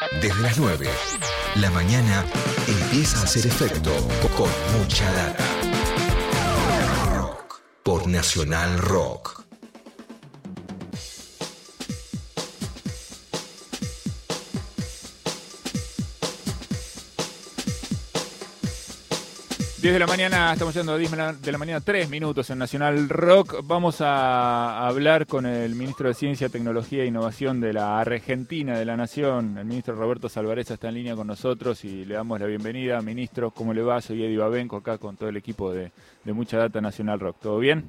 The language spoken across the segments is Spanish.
Desde las 9, la mañana empieza a hacer efecto con mucha data. Por Nacional Rock. Diez de la mañana, estamos yendo a 10 de la mañana, 3 minutos en Nacional Rock. Vamos a hablar con el ministro de Ciencia, Tecnología e Innovación de la Argentina, de la Nación. El ministro Roberto Salvarez está en línea con nosotros y le damos la bienvenida. Ministro, ¿cómo le va? Soy Eddie Babenco, acá con todo el equipo de, de Mucha Data Nacional Rock. ¿Todo bien?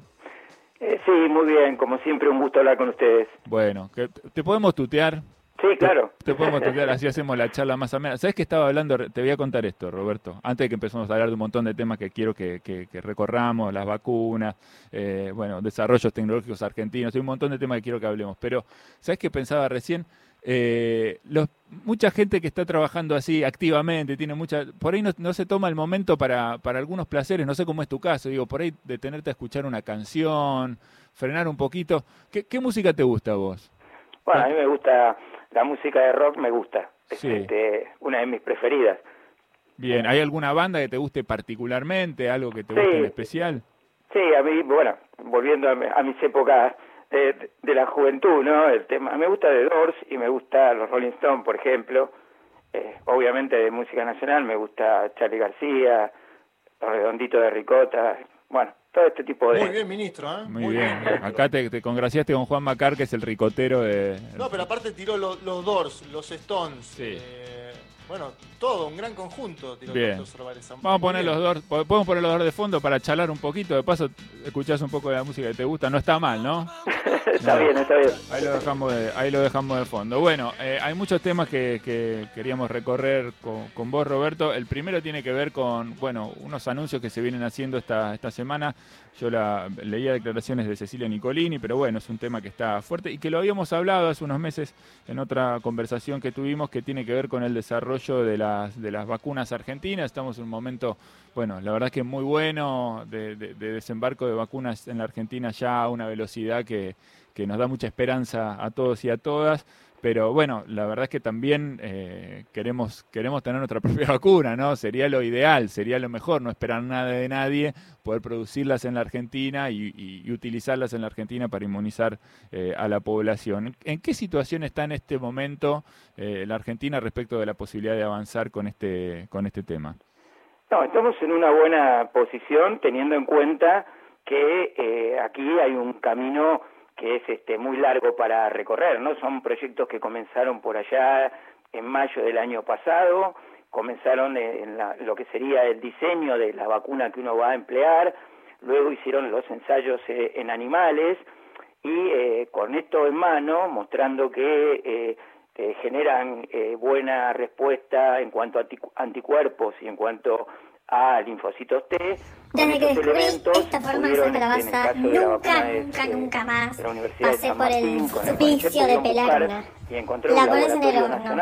Eh, sí, muy bien. Como siempre, un gusto hablar con ustedes. Bueno, ¿te podemos tutear? Sí, claro. Te, podemos tutear, así hacemos la charla más amena. ¿Sabes que estaba hablando? Te voy a contar esto, Roberto. Antes de que empecemos a hablar de un montón de temas que quiero que, recorramos, las vacunas, eh, bueno, desarrollos tecnológicos argentinos, hay un montón de temas que quiero que hablemos. Pero, ¿sabes qué pensaba recién? Eh, los, mucha gente que está trabajando así activamente, tiene mucha, por ahí no, se toma el momento para, para algunos placeres, no sé cómo es tu caso, digo, por ahí detenerte a escuchar una canción, frenar un poquito. ¿Qué, qué música te gusta a vos? Bueno, a mí me gusta la música de rock me gusta, es este, una de mis preferidas. Bien, ¿hay alguna banda que te guste particularmente, algo que te guste en especial? Sí, a mí, bueno, volviendo a, mis épocas de, la juventud, ¿no? El tema, me gusta The Doors y me gusta los Rolling Stones, por ejemplo. Eh, obviamente de música nacional me gusta Charlie García, Los Redonditos de Ricota, bueno, todo este tipo de... Muy bien, ministro, ¿eh? Muy, bien. Acá te, congraciaste con Juan Macar, que es el ricotero de... No, pero aparte tiró los, los Doors, los Stones. Sí. Eh, bueno, todo, un gran conjunto. Bien. Vamos a poner los dos, podemos poner los dos de fondo para charlar un poquito. De paso, escuchás un poco de la música que te gusta. No está mal, ¿no? está bien, está bien. Ahí lo dejamos de, ahí lo dejamos de fondo. Bueno, eh, hay muchos temas que, queríamos recorrer con, vos, Roberto. El primero tiene que ver con, bueno, unos anuncios que se vienen haciendo esta, esta semana. Yo la, leía declaraciones de Cecilia Nicolini, pero bueno, es un tema que está fuerte y que lo habíamos hablado hace unos meses en otra conversación que tuvimos que tiene que ver con el desarrollo de las, de las vacunas argentinas. Estamos en un momento, bueno, la verdad que muy bueno de, desembarco de vacunas en la Argentina ya a una velocidad que, que nos da mucha esperanza a todos y a todas pero bueno, la verdad es que también eh, queremos, queremos tener nuestra propia vacuna, ¿no? Sería lo ideal, sería lo mejor, no esperar nada de nadie, poder producirlas en la Argentina y, utilizarlas en la Argentina para inmunizar eh, a la población. ¿En qué situación está en este momento eh, la Argentina respecto de la posibilidad de avanzar con este, con este tema? No, estamos en una buena posición teniendo en cuenta que aquí hay un camino que es este muy largo para recorrer, ¿no? Son proyectos que comenzaron por allá en mayo del año pasado, comenzaron en lo que sería el diseño de la vacuna que uno va a emplear, luego hicieron los ensayos eh, en animales y eh, con esto en mano, mostrando que eh, generan buena respuesta en cuanto a anticuerpos y en cuanto a linfocitos T. Desde que descubrí esta formación de la base, nunca, nunca, nunca más. pasé por el suplicio de pelarla. La pones en el horno,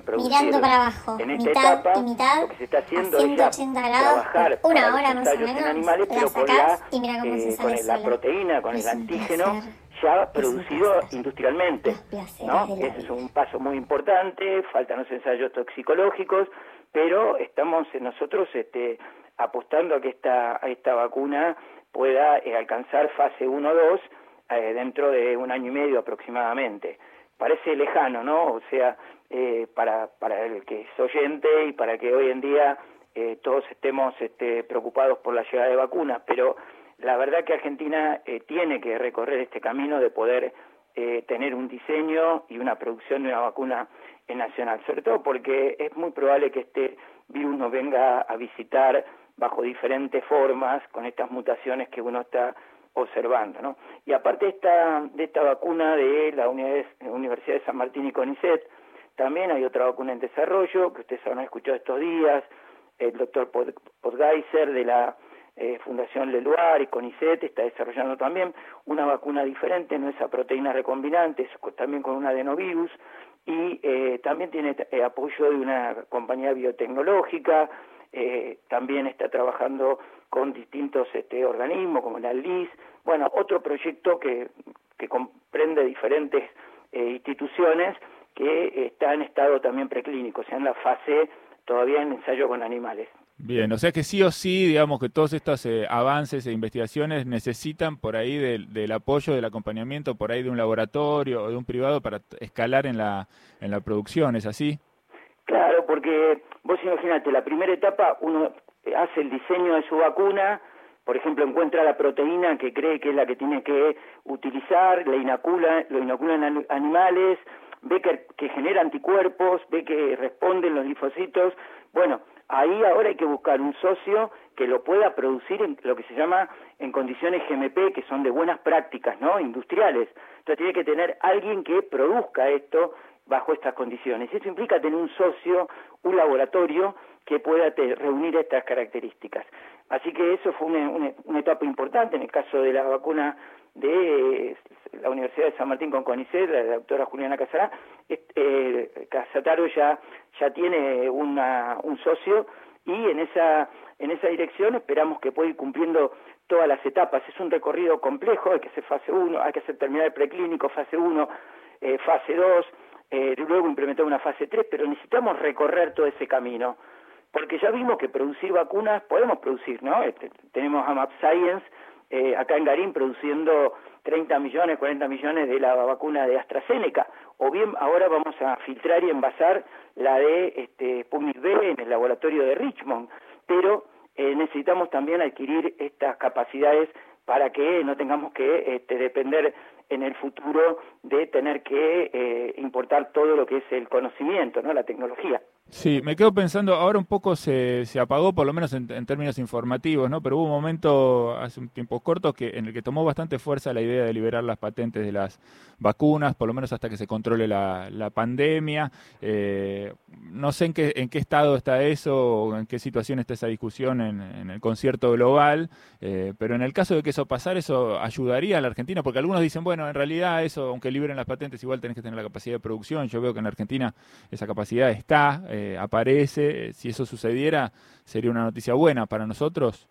producir mirando para abajo, mitad y mitad, a 180 es grados, por una hora más o menos, la sacás y mira cómo se sale con la proteína, con el antígeno, ya producido industrialmente. ¿no? Ese es un paso muy importante, faltan los ensayos toxicológicos, pero estamos nosotros este, apostando a que esta, esta vacuna pueda eh, alcanzar fase 1-2 eh, dentro de un año y medio aproximadamente. Parece lejano, ¿no? O sea, eh, para, para el que es oyente y para que hoy en día todos estemos este, preocupados por la llegada de vacunas, pero la verdad que Argentina tiene que recorrer este camino de poder tener un diseño y una producción de una vacuna nacional, sobre todo porque es muy probable que este virus nos venga a visitar bajo diferentes formas con estas mutaciones que uno está observando, ¿no? Y aparte esta, de esta vacuna de la Universidad de San Martín y CONICET, también hay otra vacuna en desarrollo que ustedes habrán escuchado estos días, el doctor Podgeiser de la eh, Fundación Leluar y CONICET está desarrollando también una vacuna diferente, no esa proteína recombinante, también con un adenovirus, y eh, también tiene eh, apoyo de una compañía biotecnológica, eh, también está trabajando con distintos este, organismos como la LIS, bueno, otro proyecto que, que comprende diferentes instituciones que está en estado también preclínico, o sea, en la fase todavía en ensayo con animales. Bien, o sea que sí o sí, digamos que todos estos eh, avances e investigaciones necesitan por ahí del, apoyo, del acompañamiento, por ahí de un laboratorio o de un privado para escalar en la, en la producción, ¿es así? Porque vos imagínate, la primera etapa uno hace el diseño de su vacuna, por ejemplo, encuentra la proteína que cree que es la que tiene que utilizar, la inocula, lo inoculan animales, ve que, que genera anticuerpos, ve que responden los linfocitos. Bueno, ahí ahora hay que buscar un socio que lo pueda producir en lo que se llama en condiciones GMP, que son de buenas prácticas, ¿no? Industriales. Entonces tiene que tener alguien que produzca esto bajo estas condiciones. Eso implica tener un socio, un laboratorio que pueda reunir estas características. Así que eso fue una, etapa importante en el caso de la vacuna de eh, la Universidad de San Martín con CONICET, la doctora Juliana Casará, eh, Casataro ya, ya tiene una, un socio y en esa, en esa dirección esperamos que pueda ir cumpliendo todas las etapas. Es un recorrido complejo, hay que hacer fase 1, hay que hacer terminal preclínico, fase 1, eh, fase 2, eh, luego implementar una fase 3, pero necesitamos recorrer todo ese camino, porque ya vimos que producir vacunas podemos producir, ¿no? Este, tenemos a Map Science eh, acá en Garín produciendo 30 millones, 40 millones de la vacuna de AstraZeneca, o bien ahora vamos a filtrar y envasar la de este, B en el laboratorio de Richmond, pero eh, necesitamos también adquirir estas capacidades para que no tengamos que este, depender en el futuro de tener que eh, importar todo lo que es el conocimiento, ¿no? la tecnología. Sí, me quedo pensando, ahora un poco se, se apagó, por lo menos en, términos informativos, ¿no? Pero hubo un momento hace un tiempo corto que, en el que tomó bastante fuerza la idea de liberar las patentes de las vacunas, por lo menos hasta que se controle la, la pandemia. Eh, no sé en qué, en qué estado está eso o en qué situación está esa discusión en, en el concierto global, eh, pero en el caso de que eso pasara, eso ayudaría a la Argentina, porque algunos dicen, bueno, en realidad eso, aunque liberen las patentes, igual tenés que tener la capacidad de producción. Yo veo que en Argentina esa capacidad está eh, aparece, si eso sucediera, sería una noticia buena para nosotros.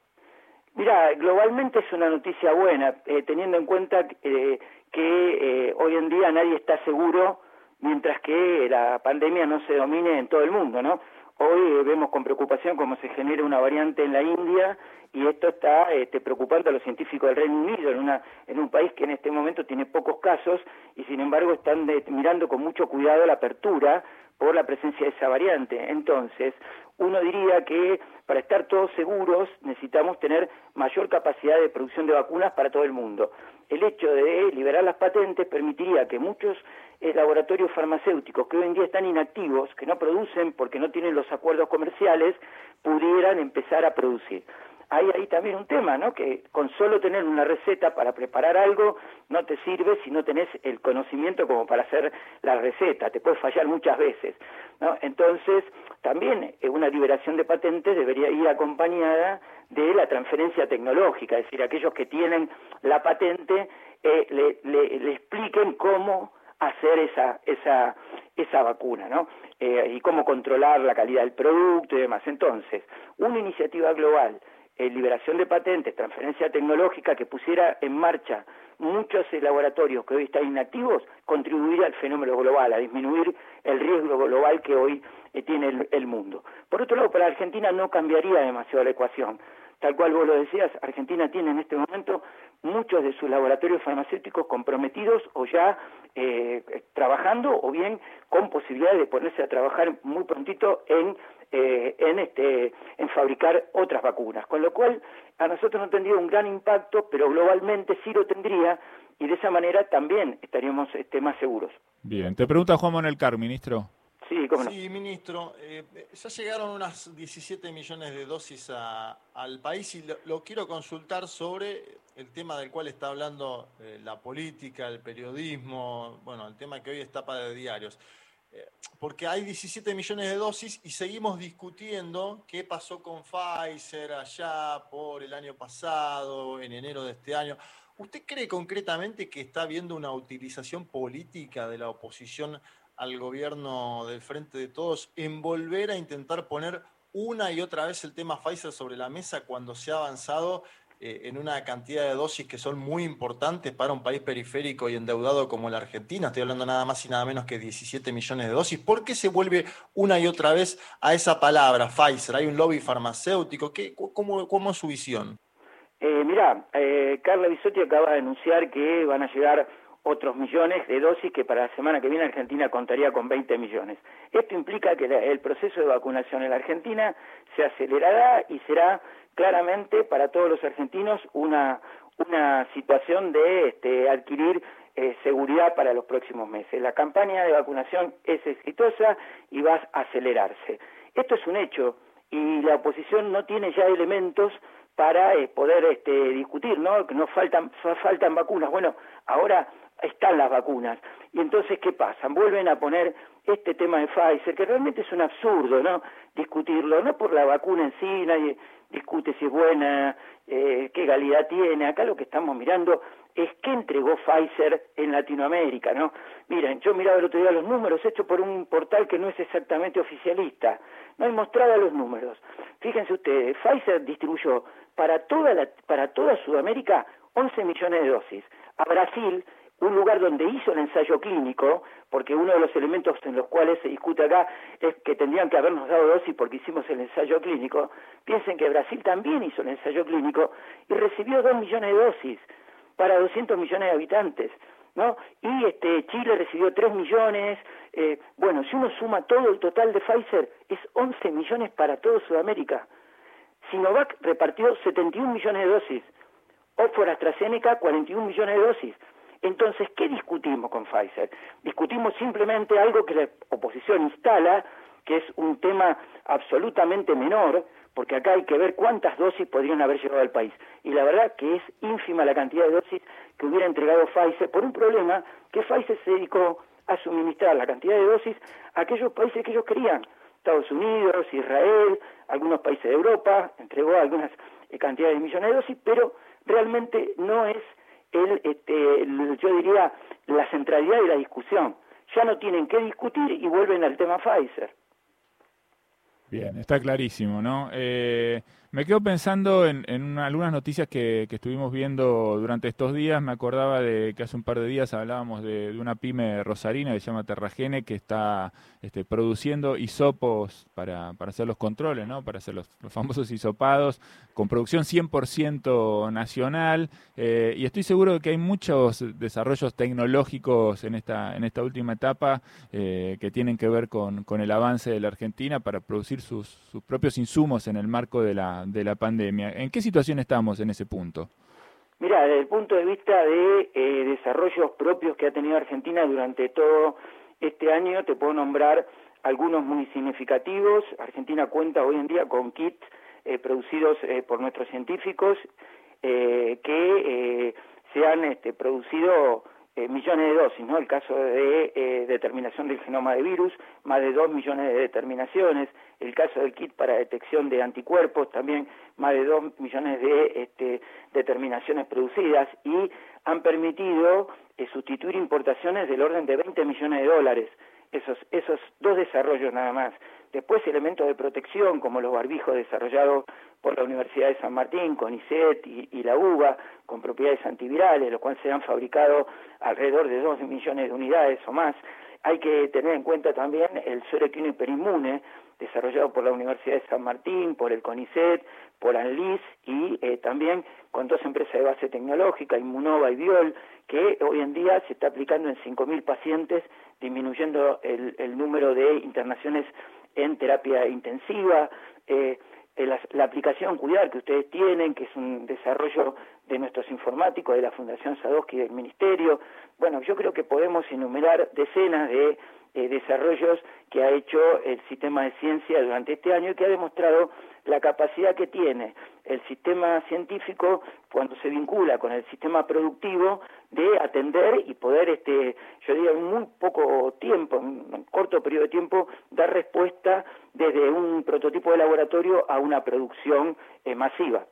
Mira, globalmente es una noticia buena, eh, teniendo en cuenta eh, que hoy en día nadie está seguro mientras que la pandemia no se domine en todo el mundo, ¿no? Hoy vemos con preocupación cómo se genera una variante en la India y esto está este, preocupando a los científicos del Reino Unido en, una, en un país que en este momento tiene pocos casos y sin embargo están mirando con mucho cuidado la apertura por la presencia de esa variante. Entonces, uno diría que para estar todos seguros necesitamos tener mayor capacidad de producción de vacunas para todo el mundo. El hecho de liberar las patentes permitiría que muchos laboratorios farmacéuticos que hoy en día están inactivos, que no producen porque no tienen los acuerdos comerciales, pudieran empezar a producir hay ahí también un tema, ¿no? Que con solo tener una receta para preparar algo no te sirve si no tenés el conocimiento como para hacer la receta, te puede fallar muchas veces, ¿no? Entonces, también eh, una liberación de patentes debería ir acompañada de la transferencia tecnológica, es decir, aquellos que tienen la patente eh, le, le, expliquen cómo hacer esa, esa, esa vacuna, ¿no? Eh, y cómo controlar la calidad del producto y demás. Entonces, una iniciativa global eh, liberación de patentes, transferencia tecnológica que pusiera en marcha muchos laboratorios que hoy están inactivos, contribuiría al fenómeno global, a disminuir el riesgo global que hoy eh, tiene el, mundo. Por otro lado, para Argentina no cambiaría demasiado la ecuación. Tal cual vos lo decías, Argentina tiene en este momento muchos de sus laboratorios farmacéuticos comprometidos o ya eh, trabajando o bien con posibilidad de ponerse a trabajar muy prontito en eh, en, este, en fabricar otras vacunas. Con lo cual, a nosotros no tendría un gran impacto, pero globalmente sí lo tendría y de esa manera también estaríamos este, más seguros. Bien, te pregunta Juan Manuel Car, ministro. Sí, cómo no. Sí, ministro, eh, ya llegaron unas 17 millones de dosis al país y lo, quiero consultar sobre el tema del cual está hablando eh, la política, el periodismo, bueno, el tema que hoy es tapa de diarios. Porque hay 17 millones de dosis y seguimos discutiendo qué pasó con Pfizer allá por el año pasado, en enero de este año. ¿Usted cree concretamente que está habiendo una utilización política de la oposición al gobierno del Frente de Todos en volver a intentar poner una y otra vez el tema Pfizer sobre la mesa cuando se ha avanzado eh, en una cantidad de dosis que son muy importantes para un país periférico y endeudado como la Argentina, estoy hablando nada más y nada menos que 17 millones de dosis, ¿por qué se vuelve una y otra vez a esa palabra, Pfizer? ¿Hay un lobby farmacéutico? ¿Qué, cómo, cómo, es su visión? Eh, mirá, eh, Carla Bisotti acaba de anunciar que van a llegar otros millones de dosis que para la semana que viene Argentina contaría con 20 millones. Esto implica que el proceso de vacunación en la Argentina se acelerará y será claramente para todos los argentinos una, una situación de este, adquirir eh, seguridad para los próximos meses. La campaña de vacunación es exitosa y va a acelerarse. Esto es un hecho y la oposición no tiene ya elementos para eh, poder este, discutir, ¿no? Que no faltan, faltan vacunas. Bueno, ahora están las vacunas. Y entonces, ¿qué pasa? Vuelven a poner este tema de Pfizer, que realmente es un absurdo, ¿no? Discutirlo, no por la vacuna en sí, nadie discute si es buena, eh, qué calidad tiene. Acá lo que estamos mirando es qué entregó Pfizer en Latinoamérica, ¿no? Miren, yo miraba el otro día los números hechos por un portal que no es exactamente oficialista. No hay mostrado los números. Fíjense ustedes, Pfizer distribuyó para toda, la, para toda Sudamérica 11 millones de dosis. A Brasil un lugar donde hizo el ensayo clínico, porque uno de los elementos en los cuales se discute acá es que tendrían que habernos dado dosis porque hicimos el ensayo clínico, piensen que Brasil también hizo el ensayo clínico y recibió dos millones de dosis para 200 millones de habitantes. ¿No? Y este Chile recibió 3 millones, eh, bueno, si uno suma todo el total de Pfizer, es 11 millones para toda Sudamérica. Sinovac repartió 71 millones de dosis, Oxford AstraZeneca 41 millones de dosis. Entonces, ¿qué discutimos con Pfizer? Discutimos simplemente algo que la oposición instala, que es un tema absolutamente menor, porque acá hay que ver cuántas dosis podrían haber llegado al país. Y la verdad que es ínfima la cantidad de dosis que hubiera entregado Pfizer por un problema que Pfizer se dedicó a suministrar la cantidad de dosis a aquellos países que ellos querían. Estados Unidos, Israel, algunos países de Europa, entregó algunas eh, cantidades de millones de dosis, pero realmente no es el, este, yo diría, la centralidad de la discusión. Ya no tienen que discutir y vuelven al tema Pfizer. Bien, está clarísimo, ¿no? Eh, me quedo pensando en, algunas noticias que, estuvimos viendo durante estos días. Me acordaba de que hace un par de días hablábamos de, una pyme rosarina que se llama Terragene, que está este, produciendo hisopos para, hacer los controles, ¿no? para hacer los, famosos hisopados, con producción 100% nacional. Eh, y estoy seguro de que hay muchos desarrollos tecnológicos en esta, en esta última etapa eh, que tienen que ver con, el avance de la Argentina para producir sus, sus propios insumos en el marco de la de la pandemia. ¿En qué situación estamos en ese punto? Mira, desde el punto de vista de eh, desarrollos propios que ha tenido Argentina durante todo este año, te puedo nombrar algunos muy significativos. Argentina cuenta hoy en día con kits eh, producidos eh, por nuestros científicos que se han este, producido eh, millones de dosis, ¿no? El caso de eh, determinación del genoma de virus, más de dos millones de determinaciones. El caso del kit para detección de anticuerpos, también más de dos millones de este, determinaciones producidas y han permitido eh, sustituir importaciones del orden de 20 millones de dólares. Esos, esos dos desarrollos nada más. Después elementos de protección como los barbijos desarrollados por la Universidad de San Martín, con ICET y, la UBA, con propiedades antivirales, los cuales se han fabricado alrededor de 2 millones de unidades o más. Hay que tener en cuenta también el suero hiperinmune, desarrollado por la Universidad de San Martín, por el CONICET, por ANLIS y eh, también con dos empresas de base tecnológica, Inmunova y Biol, que hoy en día se está aplicando en 5.000 pacientes, disminuyendo el número de internaciones en terapia intensiva, eh, la, aplicación Cuidar que ustedes tienen, que es un desarrollo de nuestros informáticos, de la Fundación Sadowski del Ministerio. Bueno, yo creo que podemos enumerar decenas de eh, desarrollos que ha hecho el sistema de ciencia durante este año y que ha demostrado la capacidad que tiene el sistema científico cuando se vincula con el sistema productivo de atender y poder, este, yo diría, en muy poco tiempo, en un corto periodo de tiempo, dar respuesta desde un prototipo de laboratorio a una producción eh, masiva.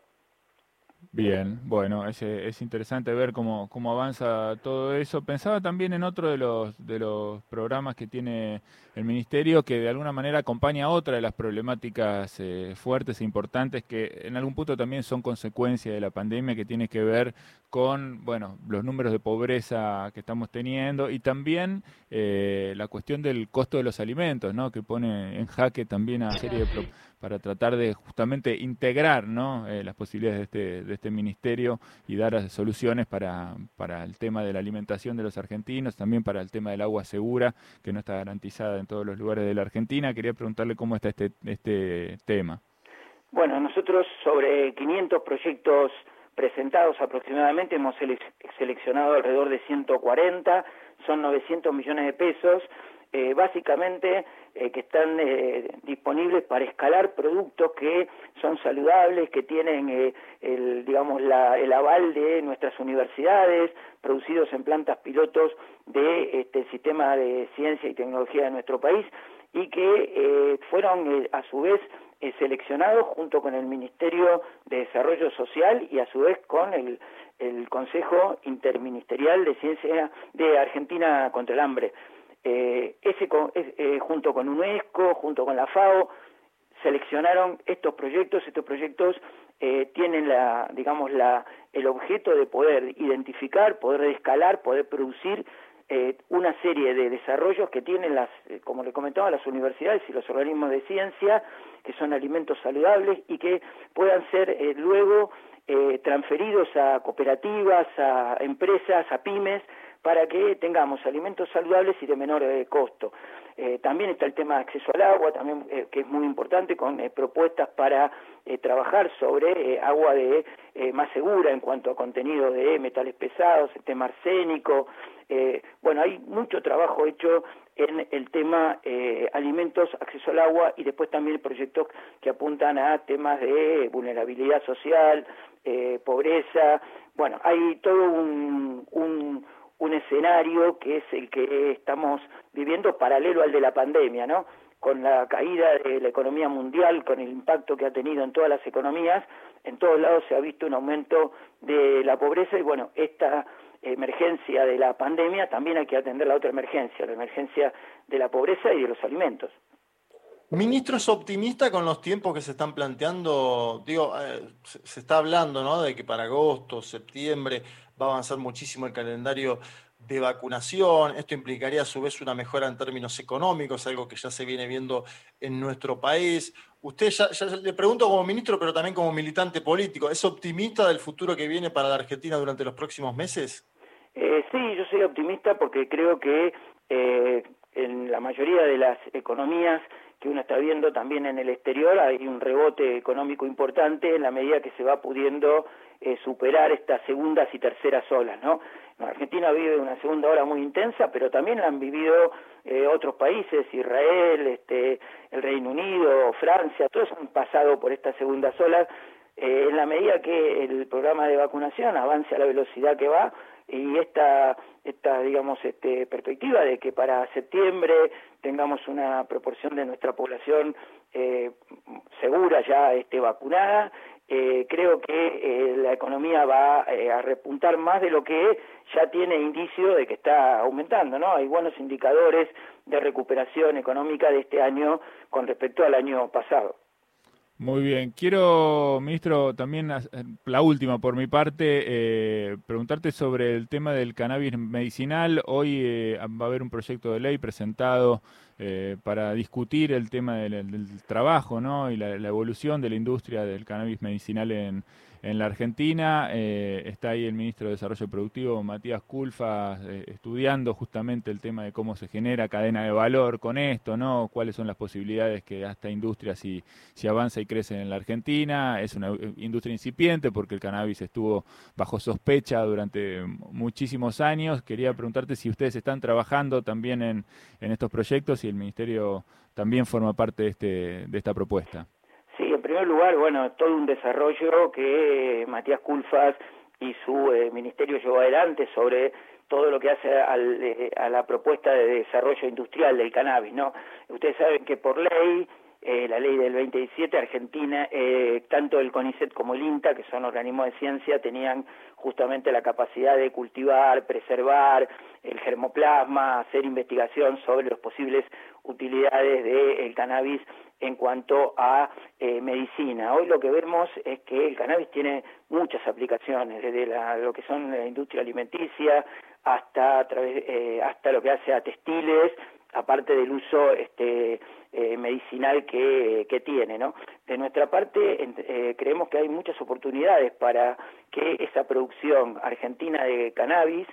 Bien, bueno, es, es interesante ver cómo, cómo avanza todo eso. Pensaba también en otro de los, de los programas que tiene el Ministerio, que de alguna manera acompaña otra de las problemáticas eh, fuertes e importantes que en algún punto también son consecuencia de la pandemia, que tiene que ver con bueno, los números de pobreza que estamos teniendo y también eh, la cuestión del costo de los alimentos, ¿no? que pone en jaque también a serie de para tratar de justamente integrar ¿no? Eh, las posibilidades de este, de este ministerio y dar soluciones para, para el tema de la alimentación de los argentinos, también para el tema del agua segura, que no está garantizada en todos los lugares de la Argentina. Quería preguntarle cómo está este, este tema. Bueno, nosotros sobre 500 proyectos presentados aproximadamente hemos seleccionado alrededor de 140, son 900 millones de pesos eh, básicamente eh, que están eh, disponibles para escalar productos que son saludables, que tienen el, digamos, la, el aval de nuestras universidades, producidos en plantas pilotos de este sistema de ciencia y tecnología de nuestro país y que fueron a su vez seleccionados junto con el Ministerio de Desarrollo Social y a su vez con el, el Consejo Interministerial de Ciencia de Argentina contra el Hambre. Eh, ese eh, junto con UNESCO, junto con la FAO, seleccionaron estos proyectos. Estos proyectos eh, tienen la, digamos, la, el objeto de poder identificar, poder escalar, poder producir una serie de desarrollos que tienen las, como le comentaba, las universidades y los organismos de ciencia, que son alimentos saludables y que puedan ser luego transferidos a cooperativas, a empresas, a pymes, para que tengamos alimentos saludables y de menor eh, costo. Eh, también está el tema de acceso al agua, también eh, que es muy importante, con propuestas para trabajar sobre agua de más segura en cuanto a contenido de metales pesados, el tema arsénico. bueno, hay mucho trabajo hecho en el tema alimentos, acceso al agua y después también proyectos que apuntan a temas de vulnerabilidad social, pobreza. Bueno, hay todo un un escenario que es el que estamos viviendo paralelo al de la pandemia, ¿no? Con la caída de la economía mundial, con el impacto que ha tenido en todas las economías, en todos lados se ha visto un aumento de la pobreza y bueno, esta emergencia de la pandemia también hay que atender la otra emergencia, la emergencia de la pobreza y de los alimentos. Ministro, ¿es optimista con los tiempos que se están planteando? Digo, eh, se está hablando ¿no? de que para agosto, septiembre va a avanzar muchísimo el calendario de vacunación. Esto implicaría a su vez una mejora en términos económicos, algo que ya se viene viendo en nuestro país. Usted ya, le pregunto como ministro, pero también como militante político, ¿es optimista del futuro que viene para la Argentina durante los próximos meses? Eh, sí, yo soy optimista porque creo que eh, en la mayoría de las economías que uno está viendo también en el exterior, hay un rebote económico importante en la medida que se va pudiendo eh, superar estas segundas y terceras olas, ¿no? Argentina vive una segunda ola muy intensa, pero también la han vivido eh, otros países, Israel, este, el Reino Unido, Francia, todos han pasado por estas segundas olas. Eh, en la medida que el programa de vacunación avance a la velocidad que va, y esta, esta digamos, este, perspectiva de que para septiembre tengamos una proporción de nuestra población eh, segura ya este, vacunada, eh, creo que eh, la economía va a repuntar más de lo que ya tiene indicio de que está aumentando, ¿no? Hay buenos indicadores de recuperación económica de este año con respecto al año pasado. Muy bien. Quiero, ministro, también la última por mi parte, eh, preguntarte sobre el tema del cannabis medicinal. Hoy eh, va a haber un proyecto de ley presentado eh, para discutir el tema del, trabajo ¿no? y la, evolución de la industria del cannabis medicinal en, en la Argentina eh, está ahí el ministro de Desarrollo Productivo, Matías Culfa, eh, estudiando justamente el tema de cómo se genera cadena de valor con esto, ¿no? Cuáles son las posibilidades que esta industria si, si avanza y crece en la Argentina. Es una eh, industria incipiente porque el cannabis estuvo bajo sospecha durante muchísimos años. Quería preguntarte si ustedes están trabajando también en, en estos proyectos y el ministerio también forma parte de, este, de esta propuesta. Primer lugar, bueno, todo un desarrollo que Matías Culfas y su eh, ministerio llevó adelante sobre todo lo que hace eh, a la propuesta de desarrollo industrial del cannabis, ¿no? Ustedes saben que por ley eh, la ley del 2017, Argentina, eh, tanto el CONICET como el INTA, que son organismos de ciencia, tenían justamente la capacidad de cultivar, preservar el germoplasma, hacer investigación sobre las posibles utilidades del cannabis en cuanto a eh, medicina. Hoy lo que vemos es que el cannabis tiene muchas aplicaciones, desde lo que son la industria alimenticia hasta a través, hasta lo que hace a textiles, aparte del uso este, eh, medicinal que, que, tiene. ¿no? De nuestra parte, eh, creemos que hay muchas oportunidades para que esa producción argentina de cannabis,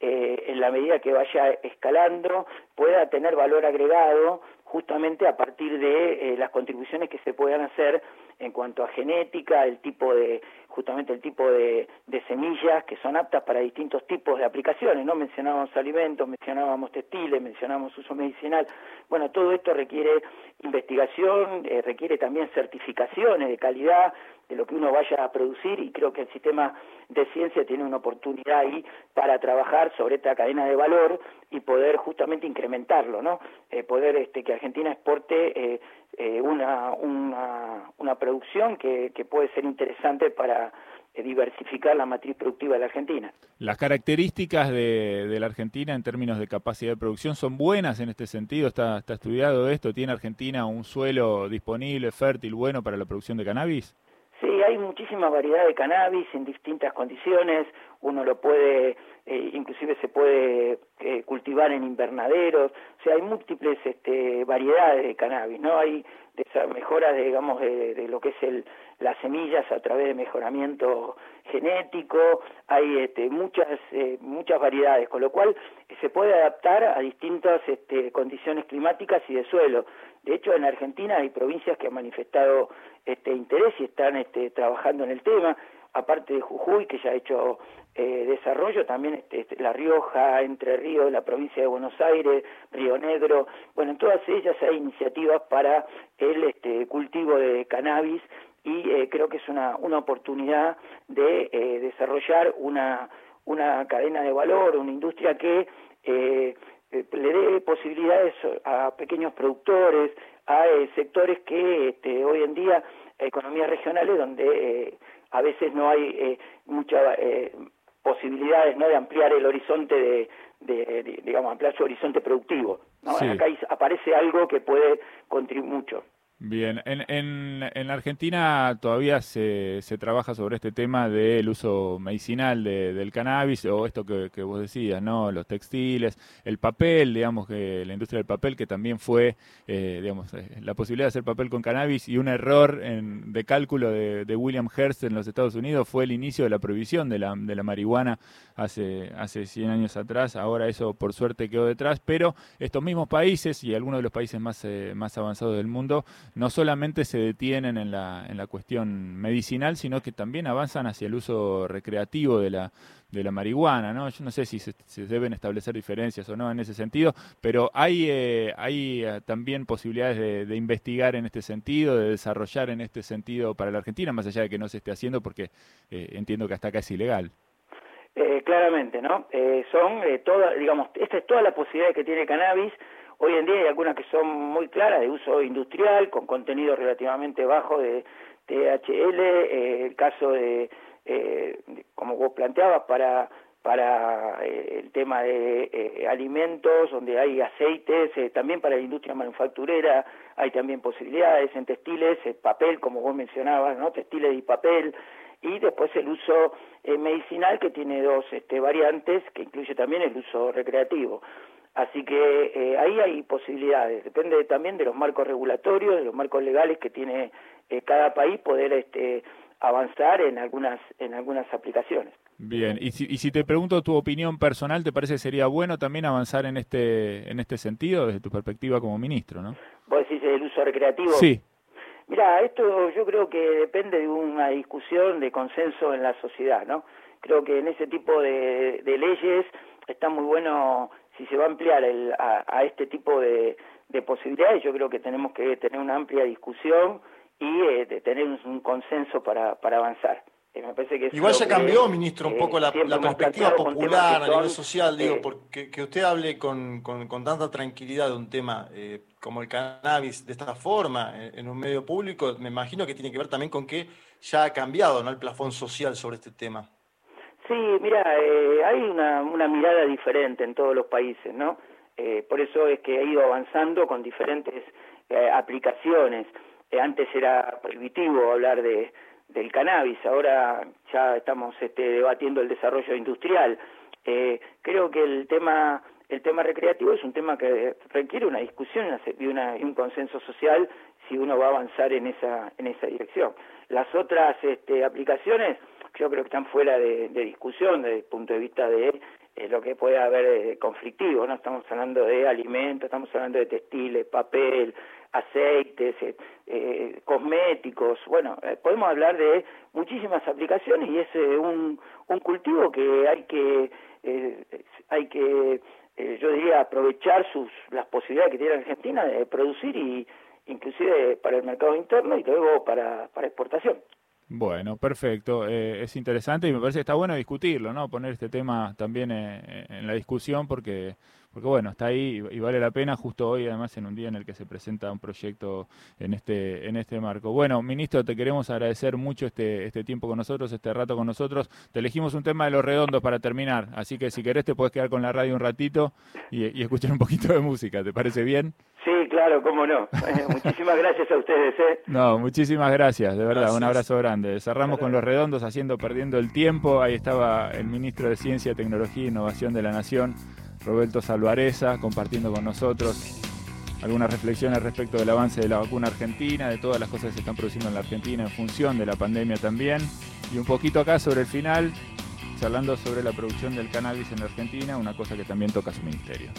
eh, en la medida que vaya escalando, pueda tener valor agregado justamente a partir de las contribuciones que se puedan hacer en cuanto a genética, el tipo de justamente el tipo de, semillas que son aptas para distintos tipos de aplicaciones, ¿no? Mencionábamos alimentos, mencionábamos textiles, mencionábamos uso medicinal. Bueno, todo esto requiere investigación, eh, requiere también certificaciones de calidad de lo que uno vaya a producir y creo que el sistema de ciencia tiene una oportunidad ahí para trabajar sobre esta cadena de valor y poder justamente incrementarlo, ¿no? Eh, poder este, que Argentina exporte eh, eh, una, una, una, producción que, que, puede ser interesante para diversificar la matriz productiva de la Argentina. Las características de, de, la Argentina en términos de capacidad de producción son buenas en este sentido. Está, está estudiado esto. ¿Tiene Argentina un suelo disponible, fértil, bueno para la producción de cannabis? Sí, hay muchísima variedad de cannabis en distintas condiciones. Uno lo puede, eh, inclusive se puede eh, cultivar en invernaderos. O sea, hay múltiples este, variedades de cannabis, ¿no? Hay de mejoras, digamos, de, lo que es el, las semillas a través de mejoramiento genético. Hay este, muchas eh, muchas variedades, con lo cual se puede adaptar a distintas este, condiciones climáticas y de suelo. De hecho, en Argentina hay provincias que han manifestado este interés y están este, trabajando en el tema, aparte de Jujuy, que ya ha hecho eh, desarrollo, también este, este, La Rioja, Entre Ríos, la provincia de Buenos Aires, Río Negro, bueno, en todas ellas hay iniciativas para el este, cultivo de cannabis y eh, creo que es una, una oportunidad de eh, desarrollar una, una cadena de valor, una industria que eh, eh, le dé posibilidades a pequeños productores, a eh, sectores que este, hoy en día, economías regionales donde a veces no hay muchas posibilidades ¿no? de ampliar el horizonte de, de, digamos, ampliar su horizonte productivo. ¿no? Acá aparece algo que puede contribuir mucho. Bien, en, en, en Argentina todavía se, se, trabaja sobre este tema del uso medicinal de, del cannabis o esto que, que, vos decías, ¿no? Los textiles, el papel, digamos que la industria del papel que también fue, eh, digamos, eh, la posibilidad de hacer papel con cannabis y un error en, de cálculo de, William Hearst en los Estados Unidos fue el inicio de la prohibición de la, de la marihuana hace, hace 100 años atrás. Ahora eso por suerte quedó detrás, pero estos mismos países y algunos de los países más, eh, más avanzados del mundo no solamente se detienen en la, en la cuestión medicinal, sino que también avanzan hacia el uso recreativo de la, de la marihuana, ¿no? Yo no sé si se, deben establecer diferencias o no en ese sentido, pero hay, eh, hay eh, también posibilidades de, investigar en este sentido, de desarrollar en este sentido para la Argentina, más allá de que no se esté haciendo, porque eh, entiendo que hasta acá es ilegal. claramente, ¿no? son todas, digamos, esta es toda la posibilidad que tiene cannabis Hoy en día hay algunas que son muy claras de uso industrial, con contenido relativamente bajo de THL, eh, el caso eh, de, como vos planteabas, para para eh, el tema de alimentos, donde hay aceites, también para la industria manufacturera hay también posibilidades en textiles, papel, como vos mencionabas, ¿no? textiles y papel, y después el uso medicinal que tiene dos este, variantes, que incluye también el uso recreativo. Así que eh, ahí hay posibilidades, depende también de los marcos regulatorios, de los marcos legales que tiene eh, cada país poder este, avanzar en algunas en algunas aplicaciones. Bien, y si, y si te pregunto tu opinión personal, ¿te parece que sería bueno también avanzar en este en este sentido desde tu perspectiva como ministro, no? ¿Vos decís el uso recreativo? Sí. Mira, esto yo creo que depende de una discusión de consenso en la sociedad, ¿no? Creo que en ese tipo de, de leyes está muy bueno si se va a ampliar el, a, este tipo de, posibilidades, yo creo que tenemos que tener una amplia discusión y eh, tener un, consenso para, para avanzar. Igual ya cambió, ministro, un poco la, perspectiva popular a nivel social, digo, porque que usted hable con, tanta tranquilidad de un tema como el cannabis de esta forma en, un medio público, me imagino que tiene que ver también con que ya ha cambiado ¿no? el plafón social sobre este tema. Sí, mira, hay una, una mirada diferente en todos los países, ¿no? Eh, por eso es que ha ido avanzando con diferentes eh, aplicaciones. Eh, antes era prohibitivo hablar de, del cannabis, ahora ya estamos este, debatiendo el desarrollo industrial. creo que el tema el tema recreativo es un tema que requiere una discusión y, una, y un consenso social si uno va a avanzar en esa en esa dirección. Las otras este, aplicaciones yo creo que están fuera de, discusión desde el punto de vista de eh, lo que puede haber eh, conflictivo, ¿no? Estamos hablando de alimentos, estamos hablando de textiles, papel, aceites, eh, cosméticos, bueno, podemos hablar de muchísimas aplicaciones y es un, un cultivo que hay que, hay que yo diría, aprovechar sus las posibilidades que tiene Argentina de producir y inclusive para el mercado interno y luego para exportación. Bueno, perfecto. Eh, es interesante y me parece que está bueno discutirlo, ¿no? Poner este tema también eh, en la discusión porque, porque bueno, está ahí y vale la pena justo hoy, además, en un día en el que se presenta un proyecto en este, en este marco. Bueno, ministro, te queremos agradecer mucho este, este tiempo con nosotros, este rato con nosotros. Te elegimos un tema de los redondos para terminar, así que si querés te puedes quedar con la radio un ratito y, y escuchar un poquito de música. ¿Te parece bien? Sí, claro, cómo no. muchísimas gracias a ustedes. ¿eh? No, muchísimas gracias, de verdad, un abrazo grande. Cerramos con los redondos haciendo perdiendo el tiempo. Ahí estaba el ministro de Ciencia, Tecnología e Innovación de la Nación, Roberto Salvareza, compartiendo con nosotros algunas reflexiones respecto del avance de la vacuna argentina, de todas las cosas que se están produciendo en la Argentina en función de la pandemia también. Y un poquito acá sobre el final, charlando sobre la producción del cannabis en la Argentina, una cosa que también toca su ministerio.